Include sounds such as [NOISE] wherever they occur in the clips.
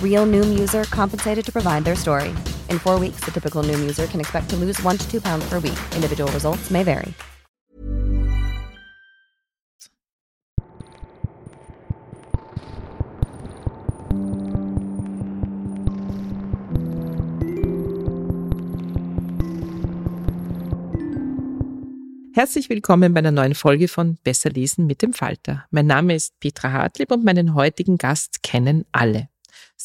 Real Noom user compensated to provide their story. In four weeks, the typical Noom user can expect to lose one to two pounds per week. Individual results may vary. Herzlich willkommen bei einer neuen Folge von Besser lesen mit dem Falter. Mein Name ist Petra Hartlieb und meinen heutigen Gast kennen alle.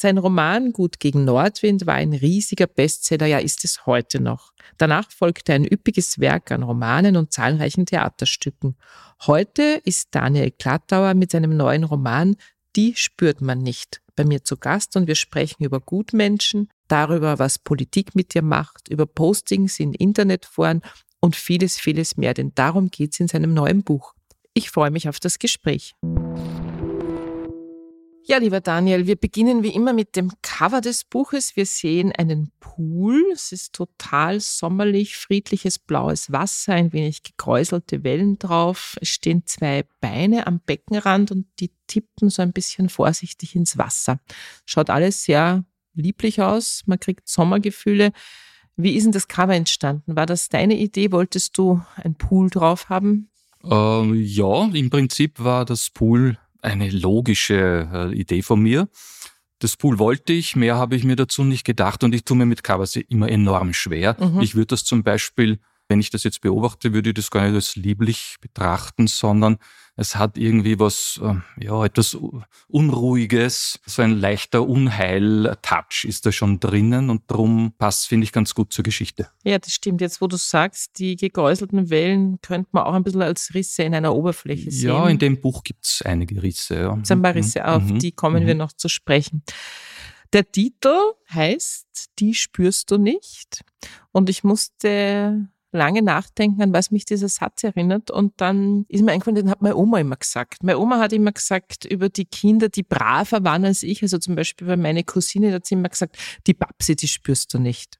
Sein Roman Gut gegen Nordwind war ein riesiger Bestseller, ja ist es heute noch. Danach folgte ein üppiges Werk an Romanen und zahlreichen Theaterstücken. Heute ist Daniel Klattauer mit seinem neuen Roman Die spürt man nicht bei mir zu Gast und wir sprechen über Gutmenschen, darüber, was Politik mit dir macht, über Postings in Internetforen und vieles, vieles mehr, denn darum geht es in seinem neuen Buch. Ich freue mich auf das Gespräch. Ja, lieber Daniel, wir beginnen wie immer mit dem Cover des Buches. Wir sehen einen Pool. Es ist total sommerlich, friedliches blaues Wasser, ein wenig gekräuselte Wellen drauf. Es stehen zwei Beine am Beckenrand und die tippen so ein bisschen vorsichtig ins Wasser. Schaut alles sehr lieblich aus. Man kriegt Sommergefühle. Wie ist denn das Cover entstanden? War das deine Idee? Wolltest du ein Pool drauf haben? Ähm, ja, im Prinzip war das Pool eine logische äh, Idee von mir. Das Pool wollte ich, mehr habe ich mir dazu nicht gedacht und ich tue mir mit Covers immer enorm schwer. Mhm. Ich würde das zum Beispiel, wenn ich das jetzt beobachte, würde ich das gar nicht als lieblich betrachten, sondern es hat irgendwie was, ähm, ja, etwas Unruhiges, so ein leichter Unheil-Touch ist da schon drinnen und drum passt, finde ich, ganz gut zur Geschichte. Ja, das stimmt. Jetzt, wo du sagst, die gegäuselten Wellen könnte man auch ein bisschen als Risse in einer Oberfläche sehen. Ja, in dem Buch gibt es einige Risse. Ja. Es sind ein paar Risse, auf mhm. die kommen mhm. wir noch zu sprechen. Der Titel heißt Die spürst du nicht. Und ich musste lange nachdenken, an was mich dieser Satz erinnert. Und dann ist mir eingefallen, den hat meine Oma immer gesagt. Meine Oma hat immer gesagt über die Kinder, die braver waren als ich. Also zum Beispiel bei meiner Cousine, da hat sie immer gesagt, die Babsi, die spürst du nicht.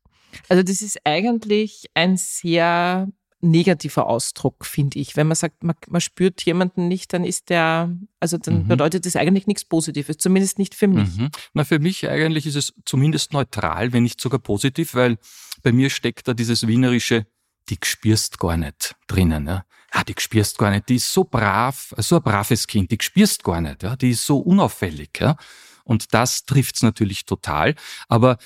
Also das ist eigentlich ein sehr negativer Ausdruck, finde ich. Wenn man sagt, man, man, spürt jemanden nicht, dann ist der, also dann mhm. bedeutet das eigentlich nichts Positives, zumindest nicht für mich. Mhm. Na, für mich eigentlich ist es zumindest neutral, wenn nicht sogar positiv, weil bei mir steckt da dieses wienerische die spürst gar nicht drinnen. Ja. Ah, die spürst gar nicht. Die ist so brav, so ein braves Kind, die spürst gar nicht. Ja. Die ist so unauffällig. Ja. Und das trifft's natürlich total. Aber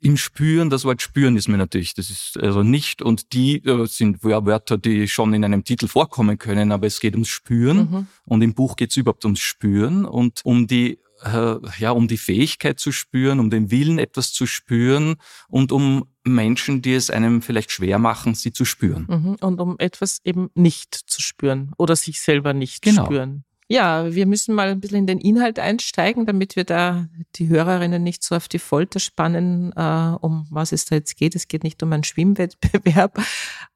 im Spüren, das Wort Spüren ist mir natürlich, das ist also nicht, und die äh, sind Wörter, die schon in einem Titel vorkommen können, aber es geht ums Spüren mhm. und im Buch geht's überhaupt ums Spüren und um die äh, ja, um die Fähigkeit zu spüren, um den Willen, etwas zu spüren und um Menschen, die es einem vielleicht schwer machen, sie zu spüren. Mhm. Und um etwas eben nicht zu spüren oder sich selber nicht genau. spüren. Ja, wir müssen mal ein bisschen in den Inhalt einsteigen, damit wir da die Hörerinnen nicht so auf die Folter spannen, äh, um was es da jetzt geht. Es geht nicht um einen Schwimmwettbewerb,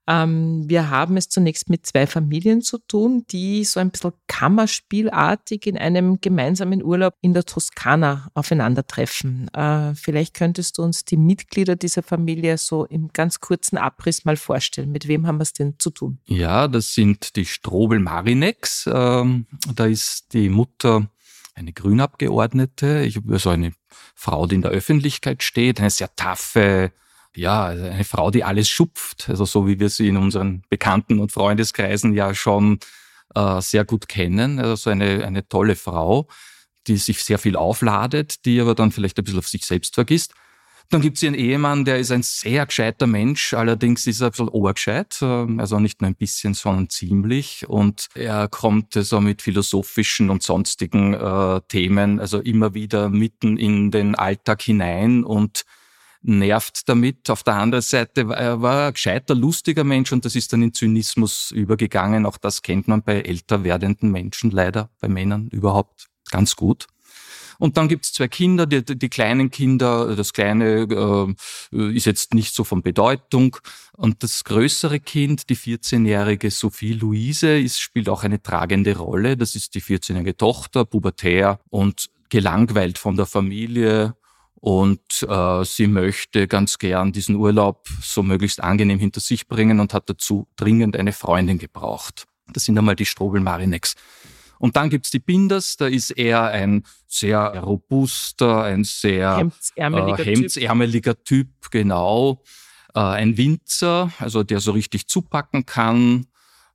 ähm, wir haben es zunächst mit zwei Familien zu tun, die so ein bisschen kammerspielartig in einem gemeinsamen Urlaub in der Toskana aufeinandertreffen. Äh, vielleicht könntest du uns die Mitglieder dieser Familie so im ganz kurzen Abriss mal vorstellen. Mit wem haben wir es denn zu tun? Ja, das sind die Strobel Marinex. Ähm, da ist die Mutter eine Grünabgeordnete, ich, also eine Frau, die in der Öffentlichkeit steht, eine sehr taffe, ja, eine Frau, die alles schupft, also so wie wir sie in unseren Bekannten- und Freundeskreisen ja schon äh, sehr gut kennen. Also eine, eine tolle Frau, die sich sehr viel aufladet, die aber dann vielleicht ein bisschen auf sich selbst vergisst. Dann gibt es ihren Ehemann, der ist ein sehr gescheiter Mensch, allerdings ist er ein bisschen obergescheit, ähm, also nicht nur ein bisschen, sondern ziemlich. Und er kommt so mit philosophischen und sonstigen äh, Themen, also immer wieder mitten in den Alltag hinein und nervt damit. Auf der anderen Seite er war ein gescheiter, lustiger Mensch und das ist dann in Zynismus übergegangen. Auch das kennt man bei älter werdenden Menschen leider, bei Männern überhaupt ganz gut. Und dann gibt's zwei Kinder, die, die kleinen Kinder, das kleine äh, ist jetzt nicht so von Bedeutung. Und das größere Kind, die 14-jährige Sophie Luise, ist, spielt auch eine tragende Rolle. Das ist die 14-jährige Tochter, pubertär und gelangweilt von der Familie. Und äh, sie möchte ganz gern diesen Urlaub so möglichst angenehm hinter sich bringen und hat dazu dringend eine Freundin gebraucht. Das sind einmal die Strobel Marinex. Und dann gibt's die Binders, da ist er ein sehr robuster, ein sehr hemdsärmeliger, äh, hemdsärmeliger typ. typ. genau. Äh, ein Winzer, also der so richtig zupacken kann.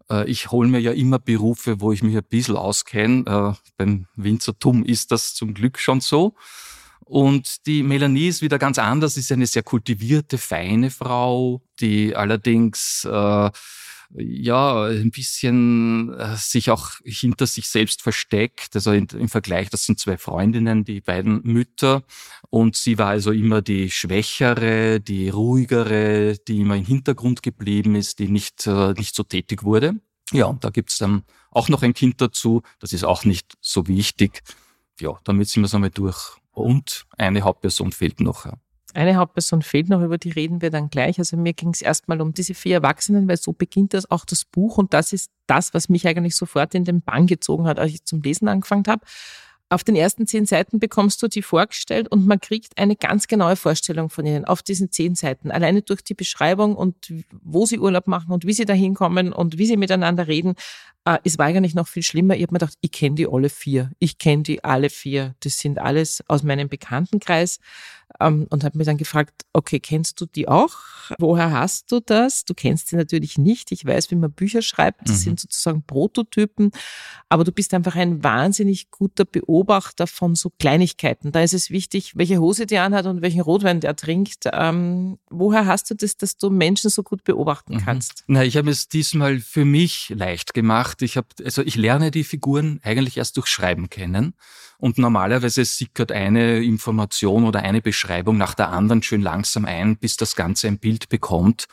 Äh, ich hole mir ja immer Berufe, wo ich mich ein bisschen auskenne. Äh, beim Winzertum ist das zum Glück schon so. Und die Melanie ist wieder ganz anders, ist eine sehr kultivierte, feine Frau, die allerdings äh, ja, ein bisschen äh, sich auch hinter sich selbst versteckt. Also in, im Vergleich, das sind zwei Freundinnen, die beiden Mütter. Und sie war also immer die Schwächere, die Ruhigere, die immer im Hintergrund geblieben ist, die nicht, äh, nicht so tätig wurde. Ja, und da gibt's dann auch noch ein Kind dazu. Das ist auch nicht so wichtig. Ja, damit sind wir es einmal durch. Und eine Hauptperson fehlt noch. Eine Hauptperson fehlt noch, über die reden wir dann gleich. Also mir ging es erstmal um diese vier Erwachsenen, weil so beginnt das auch das Buch und das ist das, was mich eigentlich sofort in den Bann gezogen hat, als ich zum Lesen angefangen habe. Auf den ersten zehn Seiten bekommst du die vorgestellt und man kriegt eine ganz genaue Vorstellung von ihnen auf diesen zehn Seiten. Alleine durch die Beschreibung und wo sie Urlaub machen und wie sie da hinkommen und wie sie miteinander reden. Äh, es war eigentlich noch viel schlimmer. Ich habe mir gedacht, ich kenne die alle vier. Ich kenne die alle vier. Das sind alles aus meinem Bekanntenkreis ähm, und habe mir dann gefragt, okay, kennst du die auch? Woher hast du das? Du kennst sie natürlich nicht. Ich weiß, wie man Bücher schreibt. Das mhm. sind sozusagen Prototypen. Aber du bist einfach ein wahnsinnig guter Beobachter von so Kleinigkeiten. Da ist es wichtig, welche Hose die anhat und welchen Rotwein der trinkt. Ähm, woher hast du das, dass du Menschen so gut beobachten mhm. kannst? Na, ich habe es diesmal für mich leicht gemacht. Ich habe, also ich lerne die Figuren eigentlich erst durch Schreiben kennen. Und normalerweise sickert eine Information oder eine Beschreibung nach der anderen schön langsam ein, bis das Ganze ein Bild bekommt.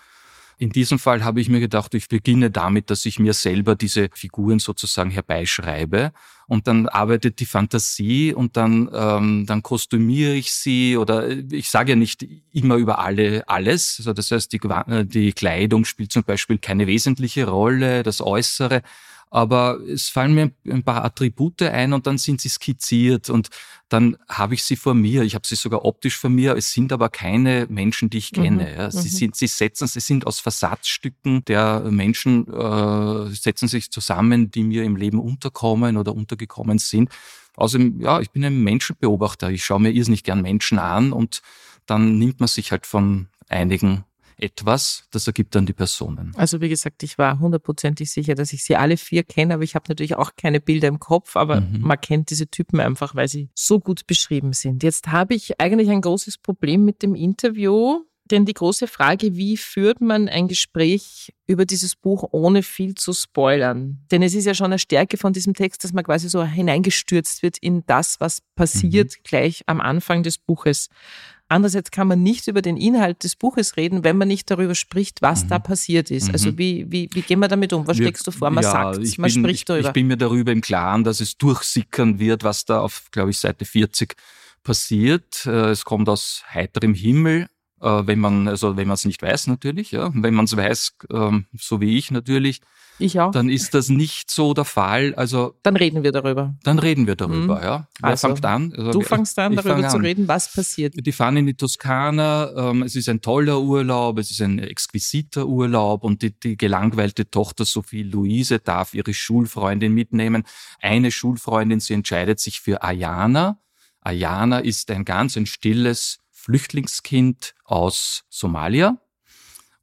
In diesem Fall habe ich mir gedacht, ich beginne damit, dass ich mir selber diese Figuren sozusagen herbeischreibe und dann arbeitet die Fantasie und dann, ähm, dann kostümiere ich sie oder ich sage ja nicht immer über alle alles. Also das heißt, die, die Kleidung spielt zum Beispiel keine wesentliche Rolle, das Äußere, aber es fallen mir ein paar Attribute ein und dann sind sie skizziert und dann habe ich sie vor mir. Ich habe sie sogar optisch vor mir. Es sind aber keine Menschen, die ich kenne. Mhm. Ja. Sie mhm. sind, sie setzen, sie sind aus Versatzstücken der Menschen, äh, setzen sich zusammen, die mir im Leben unterkommen oder untergekommen sind. Außerdem, ja, ich bin ein Menschenbeobachter. Ich schaue mir irrsinnig gern Menschen an und dann nimmt man sich halt von einigen etwas, das ergibt dann die Personen. Also wie gesagt, ich war hundertprozentig sicher, dass ich sie alle vier kenne, aber ich habe natürlich auch keine Bilder im Kopf, aber mhm. man kennt diese Typen einfach, weil sie so gut beschrieben sind. Jetzt habe ich eigentlich ein großes Problem mit dem Interview, denn die große Frage, wie führt man ein Gespräch über dieses Buch, ohne viel zu spoilern? Denn es ist ja schon eine Stärke von diesem Text, dass man quasi so hineingestürzt wird in das, was passiert mhm. gleich am Anfang des Buches. Andererseits kann man nicht über den Inhalt des Buches reden, wenn man nicht darüber spricht, was mhm. da passiert ist. Also mhm. wie, wie, wie gehen wir damit um? Was schlägst du vor? Man ja, sagt man bin, spricht darüber. Ich bin mir darüber im Klaren, dass es durchsickern wird, was da auf, glaube ich, Seite 40 passiert. Äh, es kommt aus heiterem Himmel, äh, wenn man, also wenn man es nicht weiß natürlich, ja. Wenn man es weiß, ähm, so wie ich natürlich, ich auch. Dann ist das nicht so der Fall. Also dann reden wir darüber. Dann reden wir darüber, mhm. ja. Wer also, fängt an? Also, du fängst an, darüber fang zu reden, was passiert. Die fahren in die Toskana. Ähm, es ist ein toller Urlaub, es ist ein exquisiter Urlaub und die, die gelangweilte Tochter Sophie Luise darf ihre Schulfreundin mitnehmen. Eine Schulfreundin, sie entscheidet sich für Ayana. Ayana ist ein ganz ein stilles Flüchtlingskind aus Somalia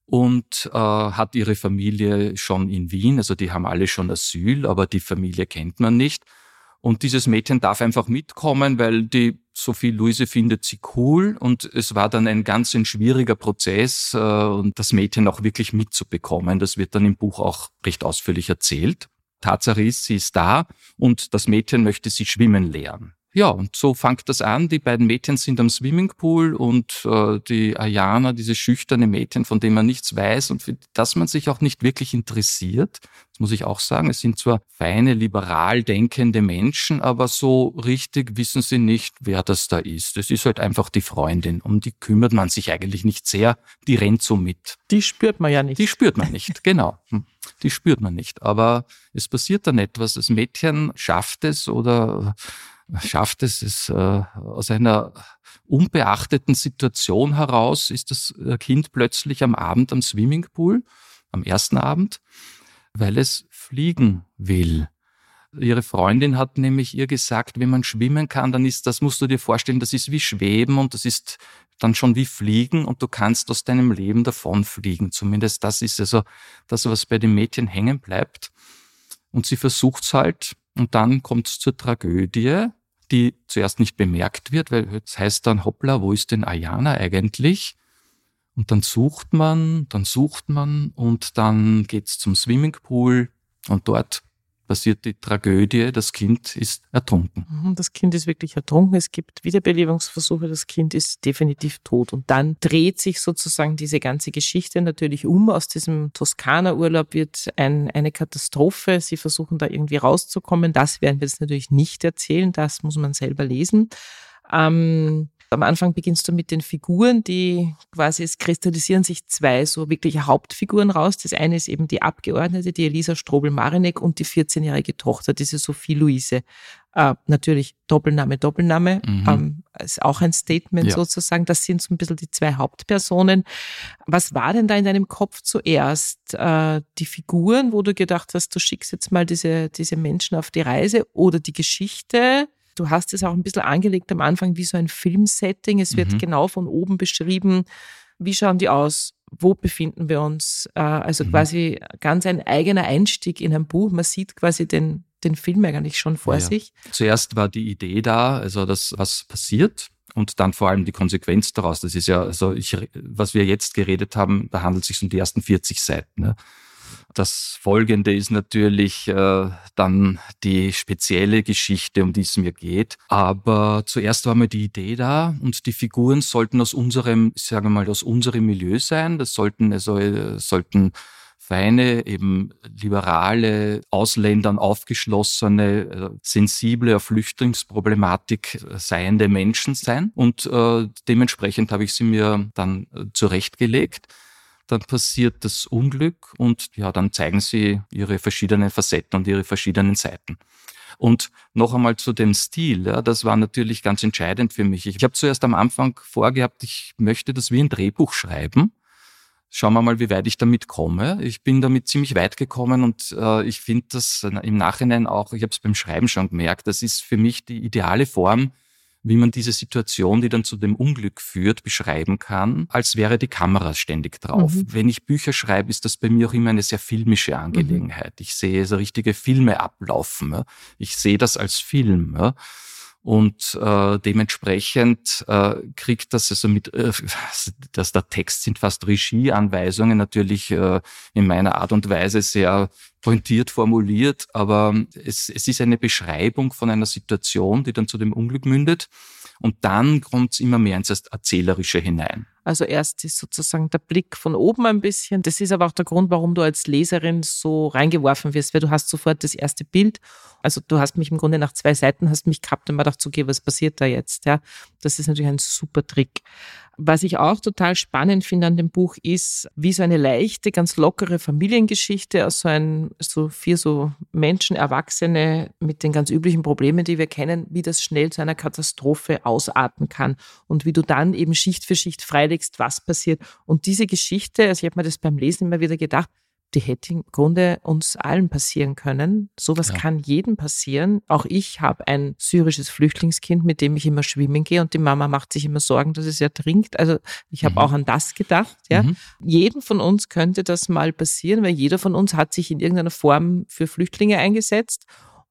und äh, hat ihre Familie schon in Wien. Also die haben alle schon Asyl, aber die Familie kennt man nicht. Und dieses Mädchen darf einfach mitkommen, weil die Sophie Luise findet sie cool und es war dann ein ganz ein schwieriger Prozess äh, das Mädchen auch wirklich mitzubekommen. Das wird dann im Buch auch recht ausführlich erzählt. Tatsache ist, sie ist da und das Mädchen möchte sie schwimmen lernen. Ja, und so fängt das an. Die beiden Mädchen sind am Swimmingpool und äh, die Ayana, dieses schüchterne Mädchen, von dem man nichts weiß und für das man sich auch nicht wirklich interessiert. Das muss ich auch sagen. Es sind zwar feine, liberal denkende Menschen, aber so richtig wissen sie nicht, wer das da ist. Es ist halt einfach die Freundin. Um die kümmert man sich eigentlich nicht sehr. Die rennt so mit. Die spürt man ja nicht. Die spürt man nicht, genau. Hm. Die spürt man nicht. Aber es passiert dann etwas. Das Mädchen schafft es oder schafft es, es äh, aus einer unbeachteten Situation heraus, ist das äh, Kind plötzlich am Abend am Swimmingpool, am ersten Abend, weil es fliegen will. Ihre Freundin hat nämlich ihr gesagt, wenn man schwimmen kann, dann ist das, musst du dir vorstellen, das ist wie Schweben und das ist dann schon wie Fliegen und du kannst aus deinem Leben davonfliegen. Zumindest das ist also das, was bei dem Mädchen hängen bleibt. Und sie versucht's halt und dann kommt es zur Tragödie, die zuerst nicht bemerkt wird, weil es heißt dann, hoppla, wo ist denn Ayana eigentlich? Und dann sucht man, dann sucht man und dann geht's zum Swimmingpool und dort passiert die Tragödie, das Kind ist ertrunken. Mhm, das Kind ist wirklich ertrunken. Es gibt Wiederbelebungsversuche, das Kind ist definitiv tot. Und dann dreht sich sozusagen diese ganze Geschichte natürlich um. Aus diesem Toskana-Urlaub wird ein, eine Katastrophe. Sie versuchen da irgendwie rauszukommen. Das werden wir jetzt natürlich nicht erzählen. Das muss man selber lesen. Ähm, am Anfang beginnst du mit den Figuren, die quasi, es kristallisieren sich zwei so wirkliche Hauptfiguren raus. Das eine ist eben die Abgeordnete, die Elisa Strobel-Marinek und die 14-jährige Tochter, diese Sophie Luise. Äh, natürlich Doppelname, Doppelname, mhm. ähm, ist auch ein Statement ja. sozusagen. Das sind so ein bisschen die zwei Hauptpersonen. Was war denn da in deinem Kopf zuerst? Äh, die Figuren, wo du gedacht hast, du schickst jetzt mal diese, diese Menschen auf die Reise oder die Geschichte? Du hast es auch ein bisschen angelegt am Anfang wie so ein Filmsetting. Es wird mhm. genau von oben beschrieben, wie schauen die aus, wo befinden wir uns. Äh, also mhm. quasi ganz ein eigener Einstieg in ein Buch. Man sieht quasi den, den Film eigentlich schon vor ja. sich. Zuerst war die Idee da, also das, was passiert und dann vor allem die Konsequenz daraus. Das ist ja, also ich, was wir jetzt geredet haben, da handelt es sich um die ersten 40 Seiten. Ne? Das Folgende ist natürlich äh, dann die spezielle Geschichte, um die es mir geht. Aber zuerst war mir die Idee da und die Figuren sollten aus unserem, sagen wir mal, aus unserem Milieu sein. Das sollten also äh, sollten feine, eben liberale, Ausländern aufgeschlossene, äh, sensible auf Flüchtlingsproblematik äh, seiende Menschen sein. Und äh, dementsprechend habe ich sie mir dann äh, zurechtgelegt dann passiert das Unglück und ja, dann zeigen sie ihre verschiedenen Facetten und ihre verschiedenen Seiten. Und noch einmal zu dem Stil, ja, das war natürlich ganz entscheidend für mich. Ich habe zuerst am Anfang vorgehabt, ich möchte das wie ein Drehbuch schreiben. Schauen wir mal, wie weit ich damit komme. Ich bin damit ziemlich weit gekommen und äh, ich finde das im Nachhinein auch, ich habe es beim Schreiben schon gemerkt, das ist für mich die ideale Form, wie man diese Situation, die dann zu dem Unglück führt, beschreiben kann, als wäre die Kamera ständig drauf. Mhm. Wenn ich Bücher schreibe, ist das bei mir auch immer eine sehr filmische Angelegenheit. Mhm. Ich sehe so richtige Filme ablaufen. Ich sehe das als Film. Und äh, dementsprechend äh, kriegt das also mit, äh, dass der Text sind fast Regieanweisungen, natürlich äh, in meiner Art und Weise sehr pointiert formuliert, aber es, es ist eine Beschreibung von einer Situation, die dann zu dem Unglück mündet. Und dann kommt es immer mehr ins Erzählerische hinein. Also erst ist sozusagen der Blick von oben ein bisschen. Das ist aber auch der Grund, warum du als Leserin so reingeworfen wirst, weil du hast sofort das erste Bild. Also du hast mich im Grunde nach zwei Seiten hast mich gehabt und mir gedacht, okay, was passiert da jetzt? Ja, das ist natürlich ein super Trick. Was ich auch total spannend finde an dem Buch ist, wie so eine leichte, ganz lockere Familiengeschichte aus so ein, so vier so Menschen, Erwachsene mit den ganz üblichen Problemen, die wir kennen, wie das schnell zu einer Katastrophe ausarten kann und wie du dann eben Schicht für Schicht freilegst, was passiert. Und diese Geschichte, also ich habe mir das beim Lesen immer wieder gedacht, die hätte im Grunde uns allen passieren können. Sowas ja. kann jedem passieren. Auch ich habe ein syrisches Flüchtlingskind, mit dem ich immer schwimmen gehe und die Mama macht sich immer Sorgen, dass es ertrinkt. Also ich habe mhm. auch an das gedacht. Ja, mhm. jeden von uns könnte das mal passieren, weil jeder von uns hat sich in irgendeiner Form für Flüchtlinge eingesetzt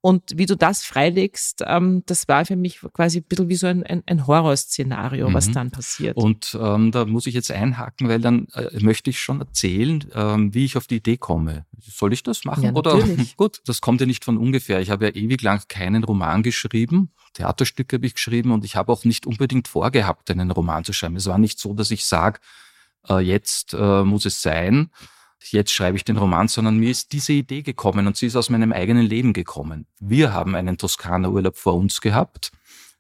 und wie du das freilegst, ähm, das war für mich quasi ein bisschen wie so ein, ein, ein Horrorszenario, mhm. was dann passiert. Und ähm, da muss ich jetzt einhaken, weil dann äh, möchte ich schon erzählen, ähm, wie ich auf die Idee komme. Soll ich das machen? Ja, oder [LAUGHS] gut, das kommt ja nicht von ungefähr. Ich habe ja ewig lang keinen Roman geschrieben. Theaterstücke habe ich geschrieben und ich habe auch nicht unbedingt vorgehabt, einen Roman zu schreiben. Es war nicht so, dass ich sage, äh, jetzt äh, muss es sein jetzt schreibe ich den Roman, sondern mir ist diese Idee gekommen und sie ist aus meinem eigenen Leben gekommen. Wir haben einen Toskana-Urlaub vor uns gehabt,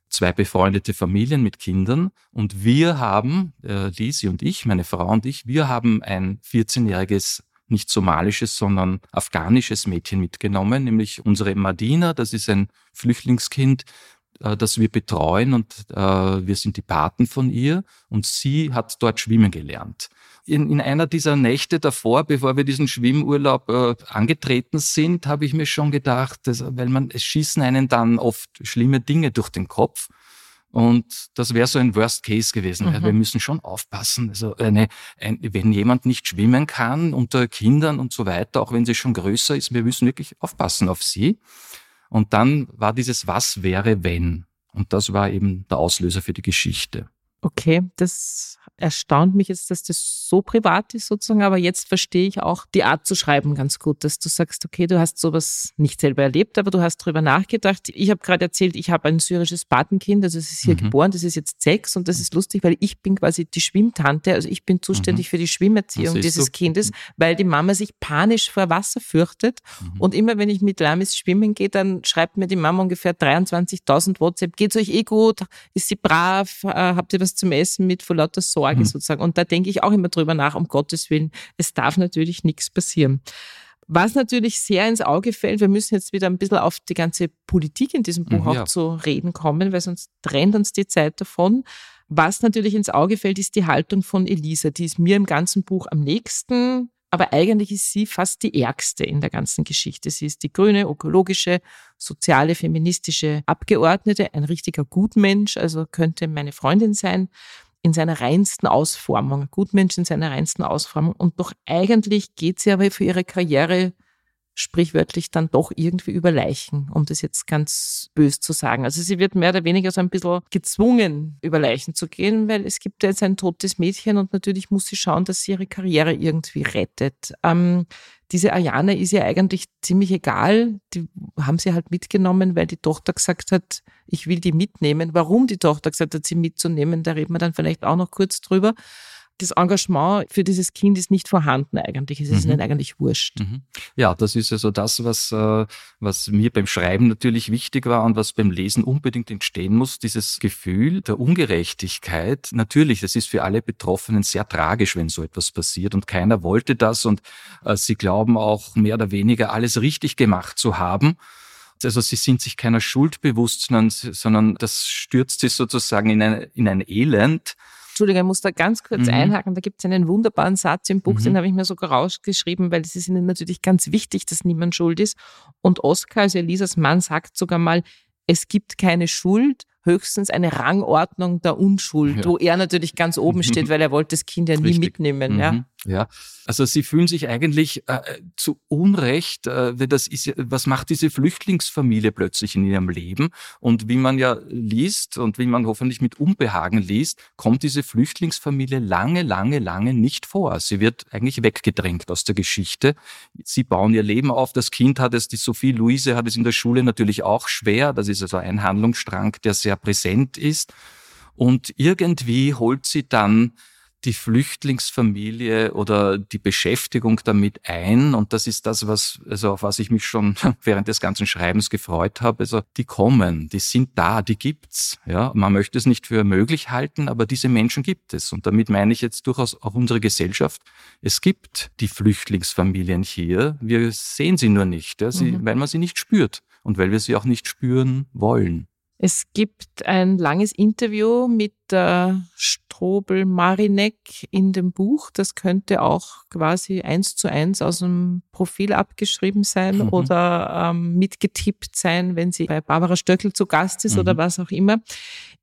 zwei befreundete Familien mit Kindern und wir haben, äh, Lisi und ich, meine Frau und ich, wir haben ein 14-jähriges nicht somalisches, sondern afghanisches Mädchen mitgenommen, nämlich unsere Madina, das ist ein Flüchtlingskind, äh, das wir betreuen und äh, wir sind die Paten von ihr und sie hat dort schwimmen gelernt in, in einer dieser Nächte davor, bevor wir diesen Schwimmurlaub äh, angetreten sind, habe ich mir schon gedacht, dass, weil man, es schießen einen dann oft schlimme Dinge durch den Kopf. Und das wäre so ein Worst Case gewesen. Mhm. Wir müssen schon aufpassen. Also eine, ein, wenn jemand nicht schwimmen kann unter Kindern und so weiter, auch wenn sie schon größer ist, wir müssen wirklich aufpassen auf sie. Und dann war dieses Was wäre wenn. Und das war eben der Auslöser für die Geschichte. Okay, das erstaunt mich jetzt, dass das so privat ist sozusagen, aber jetzt verstehe ich auch die Art zu schreiben ganz gut, dass du sagst, okay, du hast sowas nicht selber erlebt, aber du hast darüber nachgedacht. Ich habe gerade erzählt, ich habe ein syrisches Patenkind, also es ist hier mhm. geboren, das ist jetzt sechs und das ist lustig, weil ich bin quasi die Schwimmtante, also ich bin zuständig mhm. für die Schwimmerziehung dieses du? Kindes, mhm. weil die Mama sich panisch vor Wasser fürchtet mhm. und immer wenn ich mit Lamis schwimmen gehe, dann schreibt mir die Mama ungefähr 23.000 WhatsApp, geht's euch eh gut, ist sie brav, äh, habt ihr was zum Essen mit vor lauter Sorge Sorge mhm. sozusagen. Und da denke ich auch immer drüber nach, um Gottes Willen, es darf natürlich nichts passieren. Was natürlich sehr ins Auge fällt, wir müssen jetzt wieder ein bisschen auf die ganze Politik in diesem Buch mhm, auch ja. zu reden kommen, weil sonst trennt uns die Zeit davon. Was natürlich ins Auge fällt, ist die Haltung von Elisa. Die ist mir im ganzen Buch am nächsten aber eigentlich ist sie fast die ärgste in der ganzen Geschichte. Sie ist die grüne, ökologische, soziale, feministische Abgeordnete, ein richtiger Gutmensch, also könnte meine Freundin sein in seiner reinsten Ausformung, Gutmensch in seiner reinsten Ausformung. Und doch eigentlich geht sie aber für ihre Karriere sprichwörtlich dann doch irgendwie über Leichen, um das jetzt ganz bös zu sagen. Also sie wird mehr oder weniger so ein bisschen gezwungen, über Leichen zu gehen, weil es gibt jetzt ein totes Mädchen und natürlich muss sie schauen, dass sie ihre Karriere irgendwie rettet. Ähm, diese Ayana ist ja eigentlich ziemlich egal. Die haben sie halt mitgenommen, weil die Tochter gesagt hat, ich will die mitnehmen. Warum die Tochter gesagt hat, sie mitzunehmen, da reden wir dann vielleicht auch noch kurz drüber das Engagement für dieses Kind ist nicht vorhanden eigentlich. Es ist mhm. ihnen eigentlich wurscht. Mhm. Ja, das ist also das, was, äh, was mir beim Schreiben natürlich wichtig war und was beim Lesen unbedingt entstehen muss. Dieses Gefühl der Ungerechtigkeit. Natürlich, es ist für alle Betroffenen sehr tragisch, wenn so etwas passiert und keiner wollte das und äh, sie glauben auch mehr oder weniger alles richtig gemacht zu haben. Also sie sind sich keiner Schuld bewusst, sondern, sondern das stürzt sie sozusagen in ein, in ein Elend Entschuldigung, ich muss da ganz kurz mhm. einhaken. Da gibt es einen wunderbaren Satz im Buch, mhm. den habe ich mir sogar rausgeschrieben, weil es ist ihnen natürlich ganz wichtig, dass niemand schuld ist. Und Oskar, also Elisas Mann, sagt sogar mal, es gibt keine Schuld, höchstens eine Rangordnung der Unschuld, ja. wo er natürlich ganz oben steht, [LAUGHS] weil er wollte das Kind ja nie Richtig. mitnehmen. Mhm. Ja. Ja, also sie fühlen sich eigentlich äh, zu Unrecht, äh, das ist, was macht diese Flüchtlingsfamilie plötzlich in ihrem Leben? Und wie man ja liest und wie man hoffentlich mit Unbehagen liest, kommt diese Flüchtlingsfamilie lange, lange, lange nicht vor. Sie wird eigentlich weggedrängt aus der Geschichte. Sie bauen ihr Leben auf. Das Kind hat es, die Sophie Luise hat es in der Schule natürlich auch schwer. Das ist also ein Handlungsstrang, der sehr präsent ist. Und irgendwie holt sie dann die Flüchtlingsfamilie oder die Beschäftigung damit ein. Und das ist das, was, also auf was ich mich schon [LAUGHS] während des ganzen Schreibens gefreut habe. Also die kommen, die sind da, die gibt's. Ja, man möchte es nicht für möglich halten, aber diese Menschen gibt es. Und damit meine ich jetzt durchaus auch unsere Gesellschaft. Es gibt die Flüchtlingsfamilien hier. Wir sehen sie nur nicht, ja, sie, mhm. weil man sie nicht spürt und weil wir sie auch nicht spüren wollen. Es gibt ein langes Interview mit der Strobel Marinek in dem Buch. Das könnte auch quasi eins zu eins aus dem Profil abgeschrieben sein mhm. oder ähm, mitgetippt sein, wenn sie bei Barbara Stöckel zu Gast ist mhm. oder was auch immer.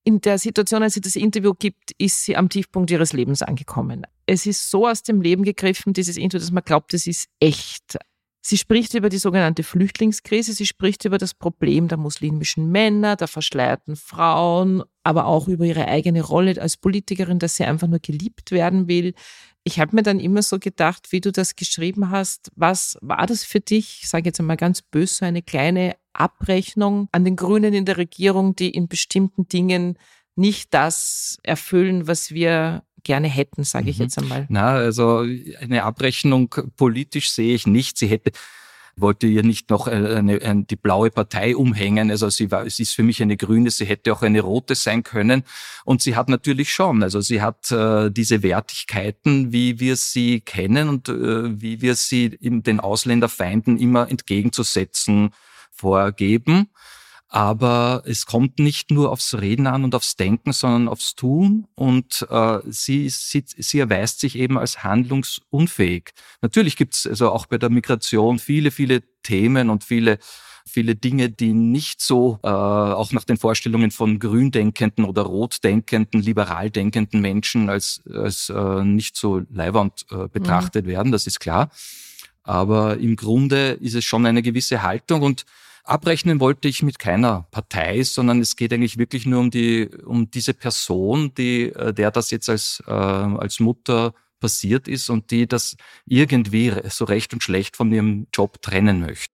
In der Situation, als sie das Interview gibt, ist sie am Tiefpunkt ihres Lebens angekommen. Es ist so aus dem Leben gegriffen, dieses Interview, dass man glaubt, es ist echt. Sie spricht über die sogenannte Flüchtlingskrise, sie spricht über das Problem der muslimischen Männer, der verschleierten Frauen, aber auch über ihre eigene Rolle als Politikerin, dass sie einfach nur geliebt werden will. Ich habe mir dann immer so gedacht, wie du das geschrieben hast, was war das für dich, ich sage jetzt einmal ganz böse, so eine kleine Abrechnung an den Grünen in der Regierung, die in bestimmten Dingen nicht das erfüllen, was wir gerne hätten, sage ich mhm. jetzt einmal. Na, also eine Abrechnung politisch sehe ich nicht. Sie hätte wollte ihr nicht noch eine, eine, die blaue Partei umhängen. Also sie war, sie ist für mich eine grüne, sie hätte auch eine rote sein können. Und sie hat natürlich schon, also sie hat äh, diese Wertigkeiten, wie wir sie kennen und äh, wie wir sie den Ausländerfeinden immer entgegenzusetzen vorgeben. Aber es kommt nicht nur aufs Reden an und aufs Denken, sondern aufs Tun. Und äh, sie, sie, sie erweist sich eben als handlungsunfähig. Natürlich gibt es also auch bei der Migration viele, viele Themen und viele viele Dinge, die nicht so äh, auch nach den Vorstellungen von gründenkenden oder rotdenkenden, liberal denkenden Menschen als, als äh, nicht so leiwand äh, betrachtet mhm. werden, das ist klar. Aber im Grunde ist es schon eine gewisse Haltung und Abrechnen wollte ich mit keiner Partei, sondern es geht eigentlich wirklich nur um die, um diese Person, die, äh, der das jetzt als, äh, als Mutter passiert ist und die das irgendwie so recht und schlecht von ihrem Job trennen möchte.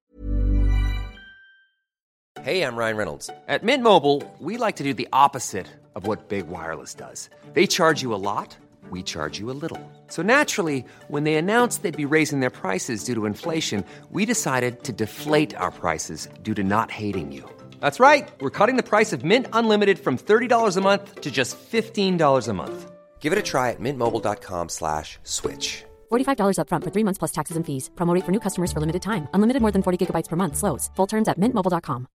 Hey, I'm Ryan Reynolds. At Mint Mobile, we like to do the opposite of what Big Wireless does. They charge you a lot. We charge you a little. So naturally, when they announced they'd be raising their prices due to inflation, we decided to deflate our prices due to not hating you. That's right. We're cutting the price of Mint Unlimited from $30 a month to just $15 a month. Give it a try at mintmobile.com slash switch. $45 upfront for three months plus taxes and fees. Promote for new customers for limited time. Unlimited more than 40 gigabytes per month. Slows. Full terms at mintmobile.com.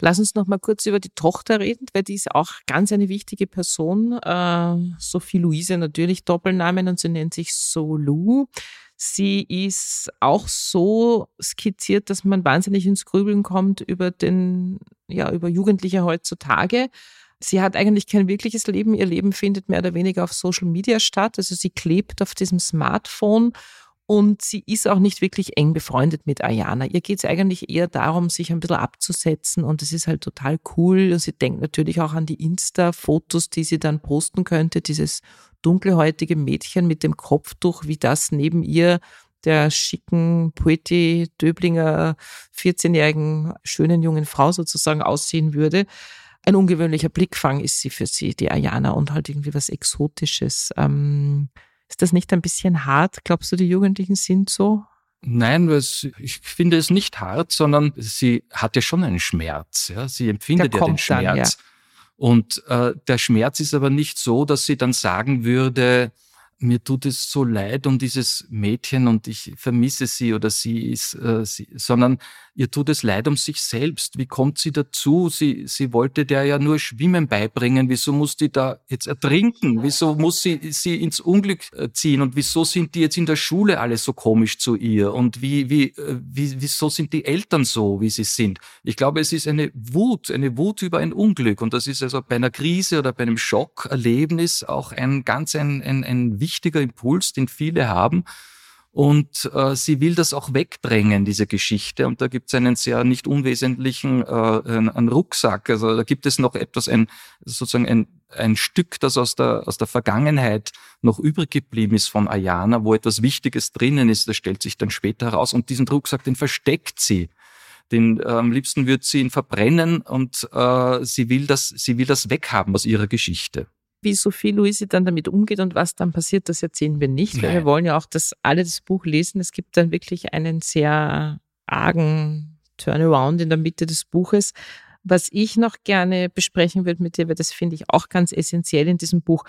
Lass uns noch mal kurz über die Tochter reden, weil die ist auch ganz eine wichtige Person. Äh, Sophie Luise natürlich Doppelnamen und sie nennt sich Solu. Sie ist auch so skizziert, dass man wahnsinnig ins Grübeln kommt über den, ja, über Jugendliche heutzutage. Sie hat eigentlich kein wirkliches Leben. Ihr Leben findet mehr oder weniger auf Social Media statt. Also sie klebt auf diesem Smartphone und sie ist auch nicht wirklich eng befreundet mit Ayana. Ihr geht es eigentlich eher darum, sich ein bisschen abzusetzen und es ist halt total cool. Und sie denkt natürlich auch an die Insta-Fotos, die sie dann posten könnte. Dieses dunkelhäutige Mädchen mit dem Kopftuch, wie das neben ihr der schicken Poeti Döblinger 14-jährigen schönen jungen Frau sozusagen aussehen würde. Ein ungewöhnlicher Blickfang ist sie für sie, die Ayana, und halt irgendwie was Exotisches. Ähm, ist das nicht ein bisschen hart? Glaubst du, die Jugendlichen sind so? Nein, ich finde es nicht hart, sondern sie hat ja schon einen Schmerz. Ja? Sie empfindet ja den Schmerz. Dann, ja. Und äh, der Schmerz ist aber nicht so, dass sie dann sagen würde, mir tut es so leid um dieses Mädchen und ich vermisse sie oder sie ist, äh, sie, sondern ihr tut es leid um sich selbst. Wie kommt sie dazu? Sie, sie wollte der ja nur Schwimmen beibringen. Wieso muss die da jetzt ertrinken? Wieso muss sie sie ins Unglück äh, ziehen? Und wieso sind die jetzt in der Schule alle so komisch zu ihr? Und wie, wie, äh, wie, wieso sind die Eltern so, wie sie sind? Ich glaube, es ist eine Wut, eine Wut über ein Unglück. Und das ist also bei einer Krise oder bei einem Schockerlebnis auch ein ganz ein, ein, ein wichtiger Impuls, den viele haben. Und äh, sie will das auch wegdrängen, diese Geschichte. Und da gibt es einen sehr nicht unwesentlichen äh, einen Rucksack. Also da gibt es noch etwas, ein sozusagen ein, ein Stück, das aus der, aus der Vergangenheit noch übrig geblieben ist von Ayana, wo etwas Wichtiges drinnen ist. Das stellt sich dann später heraus. Und diesen Rucksack, den versteckt sie. Den, äh, am liebsten wird sie ihn verbrennen und äh, sie will das, sie will das weghaben aus ihrer Geschichte. Wie Sophie Luise dann damit umgeht und was dann passiert, das erzählen wir nicht, weil wir wollen ja auch, dass alle das Buch lesen. Es gibt dann wirklich einen sehr argen Turnaround in der Mitte des Buches. Was ich noch gerne besprechen würde mit dir, weil das finde ich auch ganz essentiell in diesem Buch,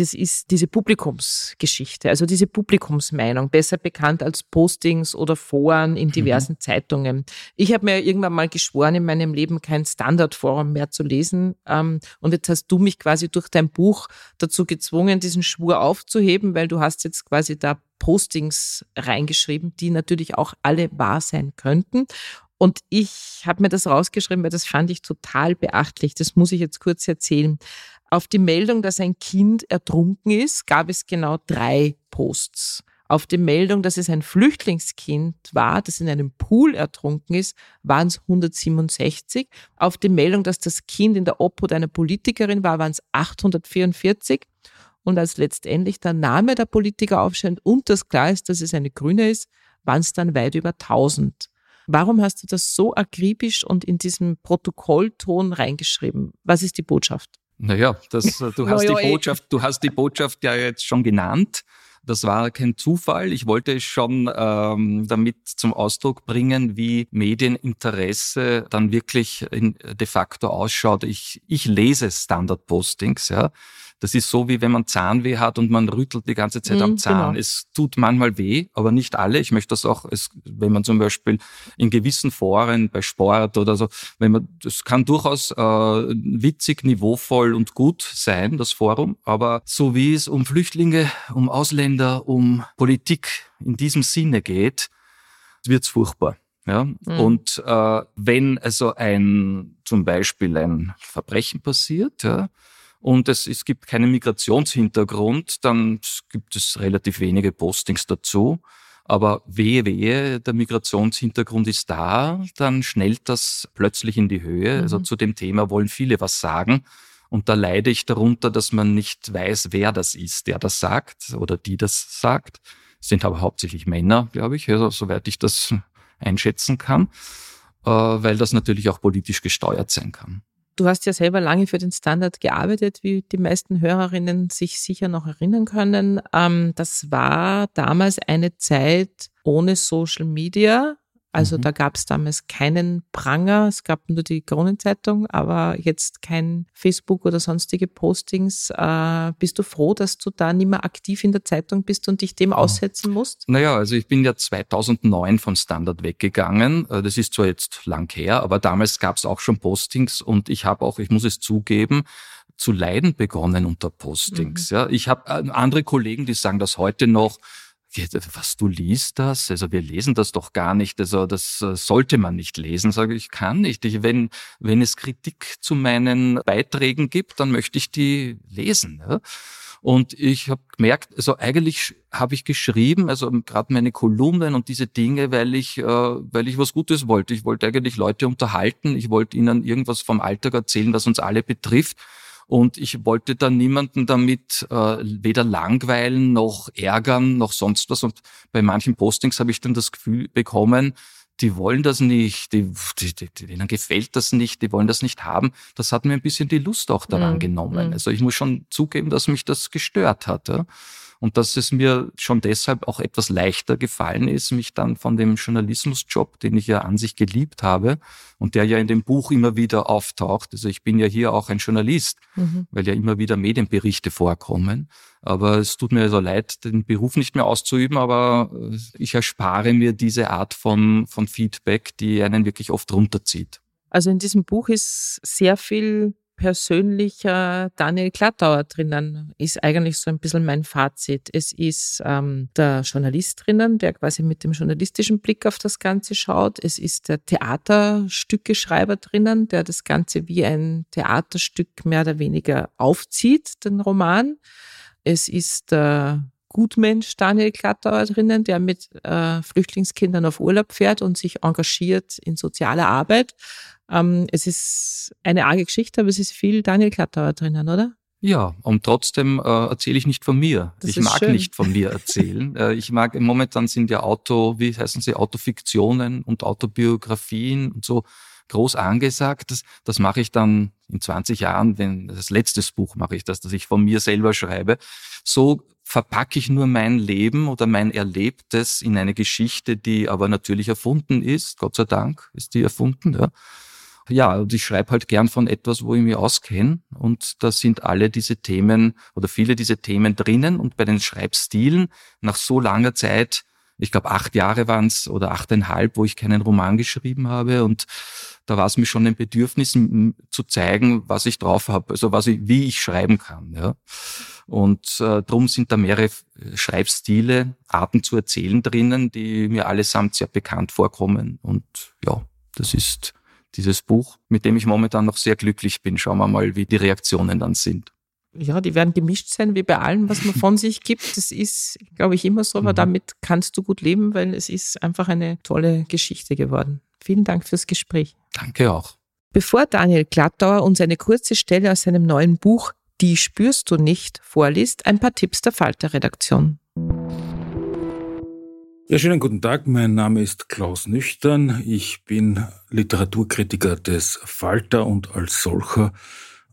das ist diese Publikumsgeschichte, also diese Publikumsmeinung, besser bekannt als Postings oder Foren in mhm. diversen mhm. Zeitungen. Ich habe mir irgendwann mal geschworen, in meinem Leben kein Standardforum mehr zu lesen. Ähm, und jetzt hast du mich quasi durch dein Buch dazu gezwungen, diesen Schwur aufzuheben, weil du hast jetzt quasi da Postings reingeschrieben, die natürlich auch alle wahr sein könnten. Und ich habe mir das rausgeschrieben, weil das fand ich total beachtlich. Das muss ich jetzt kurz erzählen. Auf die Meldung, dass ein Kind ertrunken ist, gab es genau drei Posts. Auf die Meldung, dass es ein Flüchtlingskind war, das in einem Pool ertrunken ist, waren es 167. Auf die Meldung, dass das Kind in der Obhut einer Politikerin war, waren es 844. Und als letztendlich der Name der Politiker aufscheint und das klar ist, dass es eine Grüne ist, waren es dann weit über 1000. Warum hast du das so akribisch und in diesem Protokollton reingeschrieben? Was ist die Botschaft? Naja, das, äh, du, [LAUGHS] hast die eh. Botschaft, du hast die Botschaft ja jetzt schon genannt. Das war kein Zufall. Ich wollte es schon ähm, damit zum Ausdruck bringen, wie Medieninteresse dann wirklich in, de facto ausschaut. Ich, ich lese Standard-Postings, ja. Das ist so, wie wenn man Zahnweh hat und man rüttelt die ganze Zeit mhm, am Zahn. Genau. Es tut manchmal weh, aber nicht alle. Ich möchte das auch, es, wenn man zum Beispiel in gewissen Foren bei Sport oder so, wenn man, das kann durchaus äh, witzig, niveauvoll und gut sein, das Forum. Aber so wie es um Flüchtlinge, um Ausländer, um Politik in diesem Sinne geht, wird's furchtbar. Ja? Mhm. Und äh, wenn also ein zum Beispiel ein Verbrechen passiert, ja, und es, es gibt keinen Migrationshintergrund, dann gibt es relativ wenige Postings dazu. Aber wehe, wehe, der Migrationshintergrund ist da, dann schnellt das plötzlich in die Höhe. Also mhm. Also zu dem Thema wollen viele was sagen. Und da leide ich darunter, dass man nicht weiß, wer das ist, der das sagt oder die das sagt. Es sind aber hauptsächlich Männer, glaube ich, also, soweit ich das [LAUGHS] einschätzen kann, äh, weil das natürlich auch politisch gesteuert sein kann. Du hast ja selber lange für den Standard gearbeitet, wie die meisten Hörerinnen sich sicher noch erinnern können. Ähm, das war damals eine Zeit ohne Social Media. Also mhm. da gab es damals keinen Pranger, es gab nur die Kronenzeitung, aber jetzt kein Facebook oder sonstige Postings. Äh, bist du froh, dass du da nicht mehr aktiv in der Zeitung bist und dich dem aussetzen musst? Naja, also ich bin ja 2009 von Standard weggegangen. Äh, das ist zwar jetzt lang her, aber damals gab es auch schon Postings und ich habe auch, ich muss es zugeben, zu leiden begonnen unter Postings. Mhm. Ja, ich habe äh, andere Kollegen, die sagen das heute noch was du liest das? Also wir lesen das doch gar nicht. Also das äh, sollte man nicht lesen. Sage ich, kann nicht. Ich, wenn wenn es Kritik zu meinen Beiträgen gibt, dann möchte ich die lesen. Ja? Und ich habe gemerkt, also eigentlich habe ich geschrieben, also gerade meine Kolumnen und diese Dinge, weil ich, äh, weil ich was Gutes wollte. Ich wollte eigentlich Leute unterhalten. Ich wollte ihnen irgendwas vom Alltag erzählen, was uns alle betrifft. Und ich wollte dann niemanden damit äh, weder langweilen noch ärgern noch sonst was. Und bei manchen Postings habe ich dann das Gefühl bekommen, die wollen das nicht, die, die, die, denen gefällt das nicht, die wollen das nicht haben. Das hat mir ein bisschen die Lust auch daran mhm. genommen. Mhm. Also ich muss schon zugeben, dass mich das gestört hat. Ja und dass es mir schon deshalb auch etwas leichter gefallen ist, mich dann von dem Journalismusjob, den ich ja an sich geliebt habe und der ja in dem Buch immer wieder auftaucht. Also ich bin ja hier auch ein Journalist, mhm. weil ja immer wieder Medienberichte vorkommen. Aber es tut mir also leid, den Beruf nicht mehr auszuüben, aber ich erspare mir diese Art von, von Feedback, die einen wirklich oft runterzieht. Also in diesem Buch ist sehr viel persönlicher Daniel Klattauer drinnen, ist eigentlich so ein bisschen mein Fazit. Es ist ähm, der Journalist drinnen, der quasi mit dem journalistischen Blick auf das Ganze schaut. Es ist der Theaterstückeschreiber drinnen, der das Ganze wie ein Theaterstück mehr oder weniger aufzieht, den Roman. Es ist der Gutmensch Daniel Klattauer drinnen, der mit äh, Flüchtlingskindern auf Urlaub fährt und sich engagiert in sozialer Arbeit. Ähm, es ist eine arge Geschichte, aber es ist viel Daniel Klattauer drinnen, oder? Ja, und trotzdem äh, erzähle ich nicht von mir. Das ich mag schön. nicht von mir erzählen. [LAUGHS] äh, ich mag, momentan sind ja Auto, wie heißen sie, Autofiktionen und Autobiografien und so groß angesagt. Das, das mache ich dann in 20 Jahren, wenn das letzte Buch mache ich das, dass ich von mir selber schreibe. So verpacke ich nur mein Leben oder mein Erlebtes in eine Geschichte, die aber natürlich erfunden ist. Gott sei Dank ist die erfunden. Ja. Ja, und ich schreibe halt gern von etwas, wo ich mich auskenne. Und da sind alle diese Themen oder viele diese Themen drinnen. Und bei den Schreibstilen, nach so langer Zeit, ich glaube acht Jahre waren es oder achteinhalb, wo ich keinen Roman geschrieben habe. Und da war es mir schon ein Bedürfnis zu zeigen, was ich drauf habe, also was ich, wie ich schreiben kann. Ja. Und äh, drum sind da mehrere Schreibstile, Arten zu erzählen drinnen, die mir allesamt sehr bekannt vorkommen. Und ja, das ist dieses Buch, mit dem ich momentan noch sehr glücklich bin. Schauen wir mal, wie die Reaktionen dann sind. Ja, die werden gemischt sein, wie bei allem, was man von sich gibt. Das ist, glaube ich, immer so, aber mhm. damit kannst du gut leben, weil es ist einfach eine tolle Geschichte geworden. Vielen Dank fürs Gespräch. Danke auch. Bevor Daniel Glattauer uns eine kurze Stelle aus seinem neuen Buch Die spürst du nicht vorliest, ein paar Tipps der Falter-Redaktion. Ja, schönen guten Tag. Mein Name ist Klaus Nüchtern. Ich bin Literaturkritiker des Falter und als solcher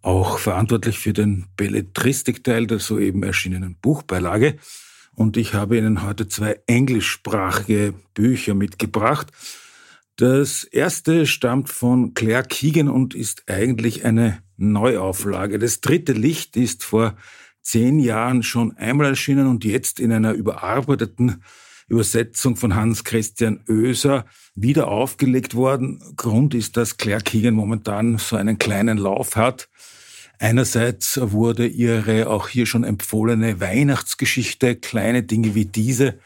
auch verantwortlich für den Belletristikteil der soeben erschienenen Buchbeilage. Und ich habe Ihnen heute zwei englischsprachige Bücher mitgebracht. Das erste stammt von Claire Keegan und ist eigentlich eine Neuauflage. Das dritte Licht ist vor zehn Jahren schon einmal erschienen und jetzt in einer überarbeiteten Übersetzung von Hans Christian Oeser wieder aufgelegt worden. Grund ist, dass Claire Keegan momentan so einen kleinen Lauf hat. Einerseits wurde ihre auch hier schon empfohlene Weihnachtsgeschichte, kleine Dinge wie diese,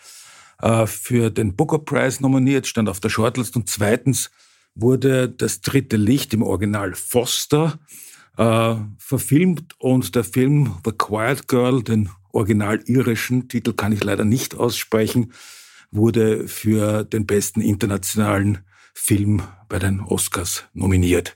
äh, für den Booker Prize nominiert, stand auf der Shortlist. Und zweitens wurde das dritte Licht im Original Foster äh, verfilmt und der Film The Quiet Girl, den original irischen Titel kann ich leider nicht aussprechen, wurde für den besten internationalen Film bei den Oscars nominiert.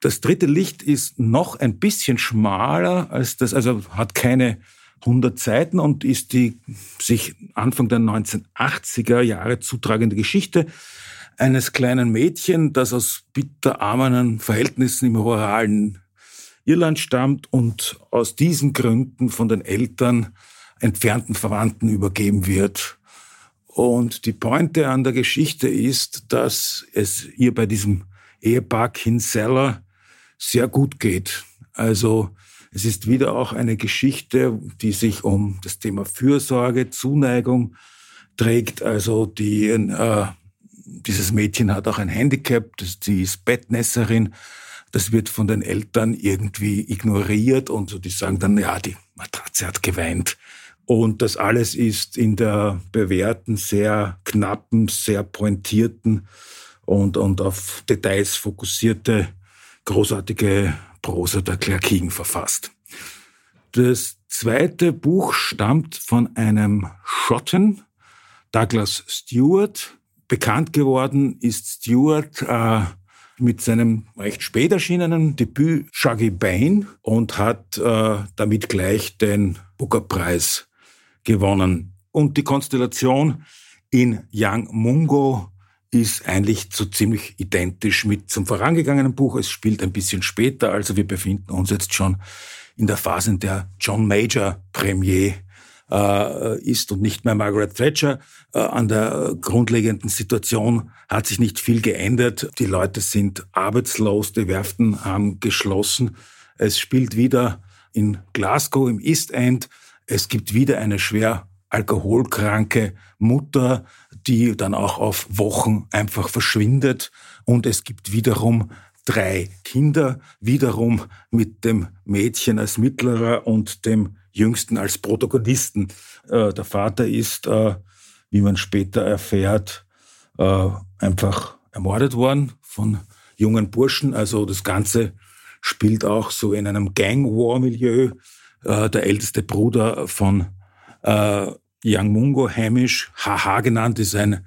Das dritte Licht ist noch ein bisschen schmaler als das, also hat keine 100 Seiten und ist die sich Anfang der 1980er Jahre zutragende Geschichte eines kleinen Mädchen, das aus bitterarmen Verhältnissen im ruralen Irland stammt und aus diesen Gründen von den Eltern entfernten Verwandten übergeben wird. Und die Pointe an der Geschichte ist, dass es ihr bei diesem Ehepaar Kinsella sehr gut geht. Also es ist wieder auch eine Geschichte, die sich um das Thema Fürsorge, Zuneigung trägt. Also die, äh, dieses Mädchen hat auch ein Handicap, sie ist Bettnässerin das wird von den Eltern irgendwie ignoriert und so, die sagen dann, ja, die Matratze hat geweint. Und das alles ist in der bewährten, sehr knappen, sehr pointierten und, und auf Details fokussierte, großartige Prosa der Claire Keegan verfasst. Das zweite Buch stammt von einem Schotten, Douglas Stewart. Bekannt geworden ist Stewart äh, mit seinem recht spät erschienenen Debüt Shaggy Bane und hat äh, damit gleich den Booker-Preis gewonnen. Und die Konstellation in Young Mungo ist eigentlich so ziemlich identisch mit zum vorangegangenen Buch. Es spielt ein bisschen später, also wir befinden uns jetzt schon in der Phase, in der John Major Premier äh, ist und nicht mehr Margaret Thatcher. Äh, an der grundlegenden Situation hat sich nicht viel geändert. Die Leute sind arbeitslos, die Werften haben geschlossen. Es spielt wieder in Glasgow im East End. Es gibt wieder eine schwer alkoholkranke Mutter, die dann auch auf Wochen einfach verschwindet. Und es gibt wiederum drei Kinder, wiederum mit dem Mädchen als Mittlerer und dem Jüngsten als Protagonisten. Äh, der Vater ist, äh, wie man später erfährt, äh, einfach ermordet worden von jungen Burschen. Also das Ganze spielt auch so in einem Gang-War-Milieu. Äh, der älteste Bruder von äh, Young Mungo, Hamish, Haha genannt, ist ein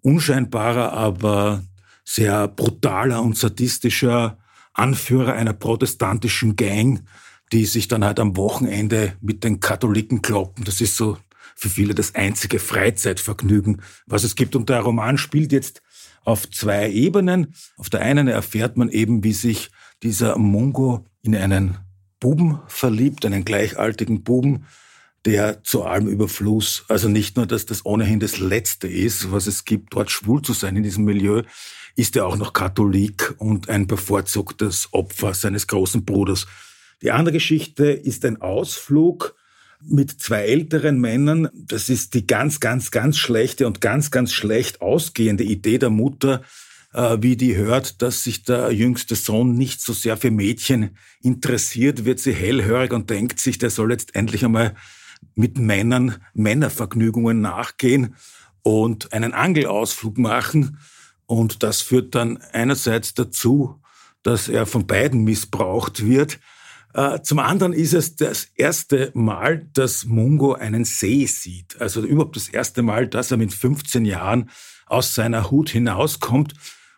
unscheinbarer, aber sehr brutaler und sadistischer Anführer einer protestantischen Gang, die sich dann halt am Wochenende mit den Katholiken kloppen. Das ist so für viele das einzige Freizeitvergnügen, was es gibt. Und der Roman spielt jetzt auf zwei Ebenen. Auf der einen erfährt man eben, wie sich dieser Mungo in einen Buben verliebt, einen gleichaltigen Buben, der zu allem Überfluss, also nicht nur, dass das ohnehin das Letzte ist, was es gibt, dort schwul zu sein in diesem Milieu, ist er auch noch Katholik und ein bevorzugtes Opfer seines großen Bruders. Die andere Geschichte ist ein Ausflug mit zwei älteren Männern. Das ist die ganz, ganz, ganz schlechte und ganz, ganz schlecht ausgehende Idee der Mutter, äh, wie die hört, dass sich der jüngste Sohn nicht so sehr für Mädchen interessiert, wird sie hellhörig und denkt sich, der soll jetzt endlich einmal mit Männern Männervergnügungen nachgehen und einen Angelausflug machen. Und das führt dann einerseits dazu, dass er von beiden missbraucht wird. Äh, zum anderen ist es das erste Mal, dass Mungo einen See sieht. Also überhaupt das erste Mal, dass er mit 15 Jahren aus seiner Hut hinauskommt.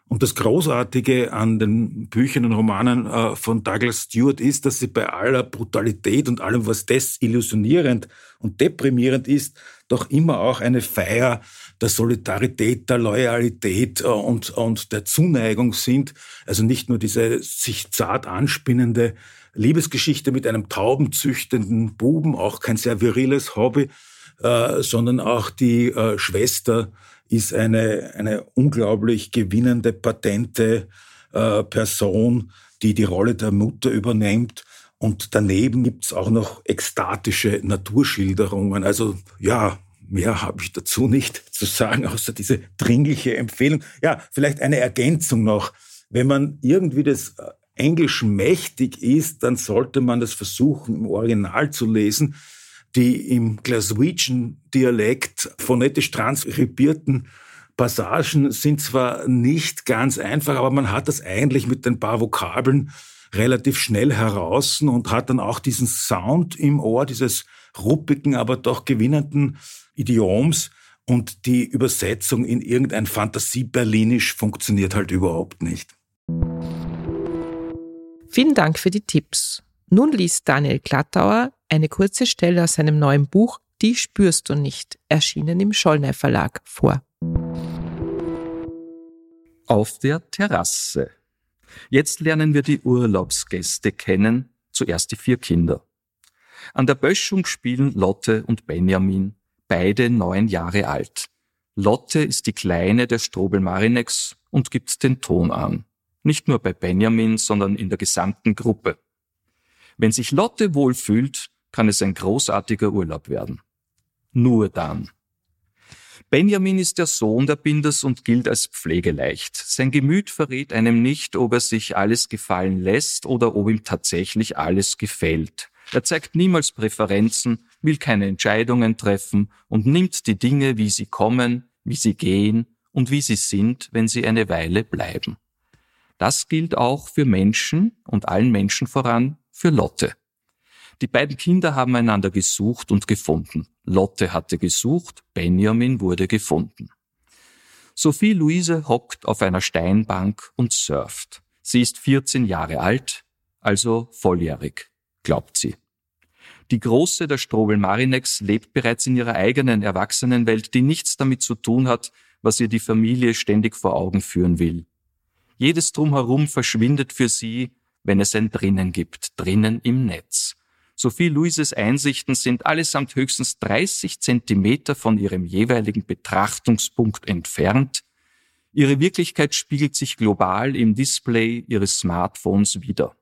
Und das Großartige an den Büchern und Romanen äh, von Douglas Stewart ist, dass sie bei aller Brutalität und allem, was desillusionierend und deprimierend ist, doch immer auch eine Feier der Solidarität, der Loyalität äh, und, und der Zuneigung sind. Also nicht nur diese sich zart anspinnende Liebesgeschichte mit einem taubenzüchtenden Buben, auch kein sehr viriles Hobby, äh, sondern auch die äh, Schwester ist eine, eine unglaublich gewinnende, patente äh, Person, die die Rolle der Mutter übernimmt. Und daneben gibt's auch noch ekstatische Naturschilderungen. Also ja, mehr habe ich dazu nicht [LAUGHS] zu sagen, außer diese dringliche Empfehlung. Ja, vielleicht eine Ergänzung noch. Wenn man irgendwie das äh, Englisch mächtig ist, dann sollte man das versuchen, im Original zu lesen. Die im Glaswegian-Dialekt phonetisch transkribierten Passagen sind zwar nicht ganz einfach, aber man hat das eigentlich mit den paar Vokabeln relativ schnell heraus und hat dann auch diesen Sound im Ohr, dieses ruppigen, aber doch gewinnenden Idioms. Und die Übersetzung in irgendein Fantasie-Berlinisch funktioniert halt überhaupt nicht. Vielen Dank für die Tipps. Nun liest Daniel Glattauer eine kurze Stelle aus seinem neuen Buch Die spürst du nicht, erschienen im Schollner Verlag, vor. Auf der Terrasse. Jetzt lernen wir die Urlaubsgäste kennen, zuerst die vier Kinder. An der Böschung spielen Lotte und Benjamin, beide neun Jahre alt. Lotte ist die Kleine der Strobel Marinex und gibt den Ton an. Nicht nur bei Benjamin, sondern in der gesamten Gruppe. Wenn sich Lotte wohlfühlt, kann es ein großartiger Urlaub werden. Nur dann. Benjamin ist der Sohn der Binders und gilt als pflegeleicht. Sein Gemüt verrät einem nicht, ob er sich alles gefallen lässt oder ob ihm tatsächlich alles gefällt. Er zeigt niemals Präferenzen, will keine Entscheidungen treffen und nimmt die Dinge, wie sie kommen, wie sie gehen und wie sie sind, wenn sie eine Weile bleiben. Das gilt auch für Menschen und allen Menschen voran für Lotte. Die beiden Kinder haben einander gesucht und gefunden. Lotte hatte gesucht, Benjamin wurde gefunden. Sophie Luise hockt auf einer Steinbank und surft. Sie ist 14 Jahre alt, also volljährig, glaubt sie. Die Große der Strobel Marinex lebt bereits in ihrer eigenen Erwachsenenwelt, die nichts damit zu tun hat, was ihr die Familie ständig vor Augen führen will. Jedes Drumherum verschwindet für sie, wenn es ein Drinnen gibt, drinnen im Netz. Sophie Luises Einsichten sind allesamt höchstens 30 Zentimeter von ihrem jeweiligen Betrachtungspunkt entfernt. Ihre Wirklichkeit spiegelt sich global im Display ihres Smartphones wider.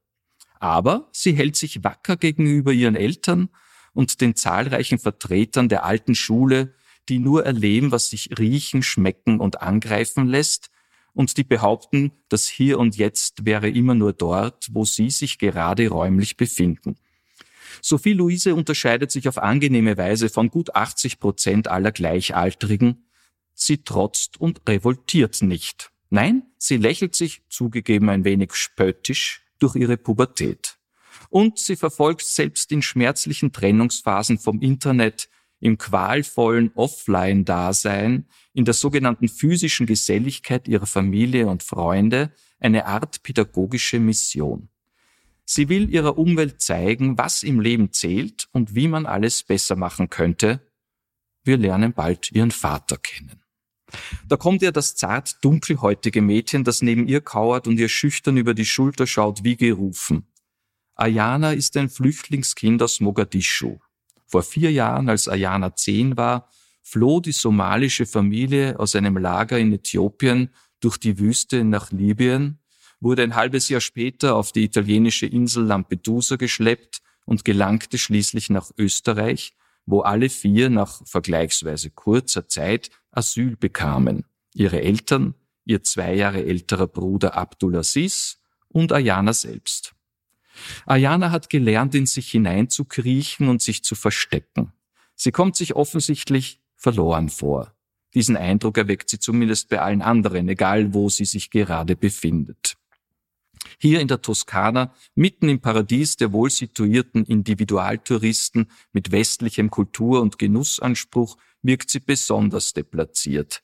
Aber sie hält sich wacker gegenüber ihren Eltern und den zahlreichen Vertretern der alten Schule, die nur erleben, was sich riechen, schmecken und angreifen lässt, und die behaupten, das Hier und Jetzt wäre immer nur dort, wo sie sich gerade räumlich befinden. Sophie Luise unterscheidet sich auf angenehme Weise von gut 80 Prozent aller Gleichaltrigen. Sie trotzt und revoltiert nicht. Nein, sie lächelt sich, zugegeben ein wenig spöttisch, durch ihre Pubertät. Und sie verfolgt selbst in schmerzlichen Trennungsphasen vom Internet, im qualvollen Offline-Dasein, in der sogenannten physischen Geselligkeit ihrer Familie und Freunde eine Art pädagogische Mission. Sie will ihrer Umwelt zeigen, was im Leben zählt und wie man alles besser machen könnte. Wir lernen bald ihren Vater kennen. Da kommt ihr das zart dunkelhäutige Mädchen, das neben ihr kauert und ihr schüchtern über die Schulter schaut, wie gerufen. Ayana ist ein Flüchtlingskind aus Mogadischu. Vor vier Jahren, als Ayana zehn war, floh die somalische Familie aus einem Lager in Äthiopien durch die Wüste nach Libyen, wurde ein halbes Jahr später auf die italienische Insel Lampedusa geschleppt und gelangte schließlich nach Österreich, wo alle vier nach vergleichsweise kurzer Zeit Asyl bekamen. Ihre Eltern, ihr zwei Jahre älterer Bruder Abdulaziz und Ayana selbst. Ayana hat gelernt, in sich hineinzukriechen und sich zu verstecken. Sie kommt sich offensichtlich verloren vor. Diesen Eindruck erweckt sie zumindest bei allen anderen, egal wo sie sich gerade befindet. Hier in der Toskana, mitten im Paradies der wohl situierten Individualtouristen mit westlichem Kultur- und Genussanspruch, wirkt sie besonders deplatziert.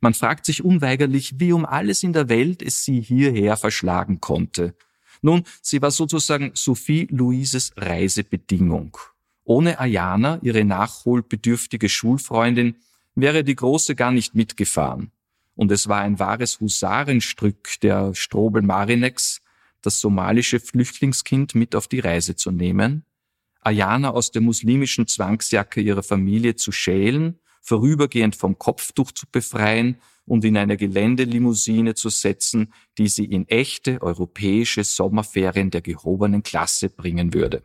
Man fragt sich unweigerlich, wie um alles in der Welt es sie hierher verschlagen konnte. Nun, sie war sozusagen Sophie Louises Reisebedingung. Ohne Ayana, ihre nachholbedürftige Schulfreundin, wäre die Große gar nicht mitgefahren. Und es war ein wahres Husarenstück der Strobel Marinex, das somalische Flüchtlingskind mit auf die Reise zu nehmen, Ayana aus der muslimischen Zwangsjacke ihrer Familie zu schälen, vorübergehend vom Kopftuch zu befreien und in eine Geländelimousine zu setzen, die sie in echte europäische Sommerferien der gehobenen Klasse bringen würde.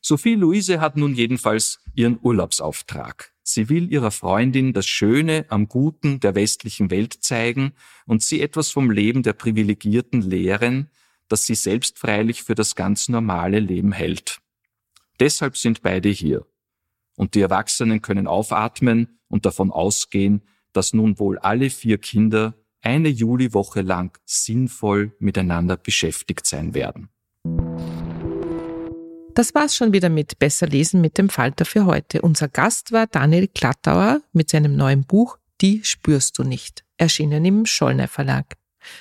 Sophie Luise hat nun jedenfalls ihren Urlaubsauftrag. Sie will ihrer Freundin das Schöne am Guten der westlichen Welt zeigen und sie etwas vom Leben der Privilegierten lehren, das sie selbst freilich für das ganz normale Leben hält. Deshalb sind beide hier. Und die Erwachsenen können aufatmen und davon ausgehen, dass nun wohl alle vier Kinder eine Juliwoche lang sinnvoll miteinander beschäftigt sein werden. Das war's schon wieder mit Besser lesen mit dem Falter für heute. Unser Gast war Daniel Klattauer mit seinem neuen Buch Die spürst du nicht, erschienen im Schollner Verlag.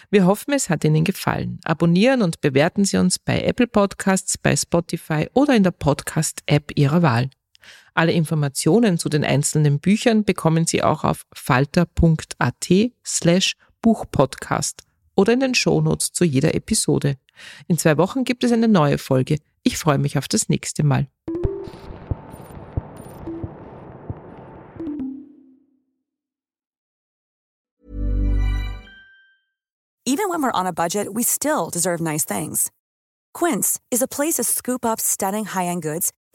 Wir hoffen, es hat Ihnen gefallen. Abonnieren und bewerten Sie uns bei Apple Podcasts, bei Spotify oder in der Podcast-App Ihrer Wahl. Alle Informationen zu den einzelnen Büchern bekommen Sie auch auf falter.at slash Buchpodcast oder in den Shownotes zu jeder Episode. In zwei Wochen gibt es eine neue Folge. Ich freue mich auf das nächste Mal. Even when we're on a budget, we still deserve nice things. Quince is a place to scoop up stunning high-end goods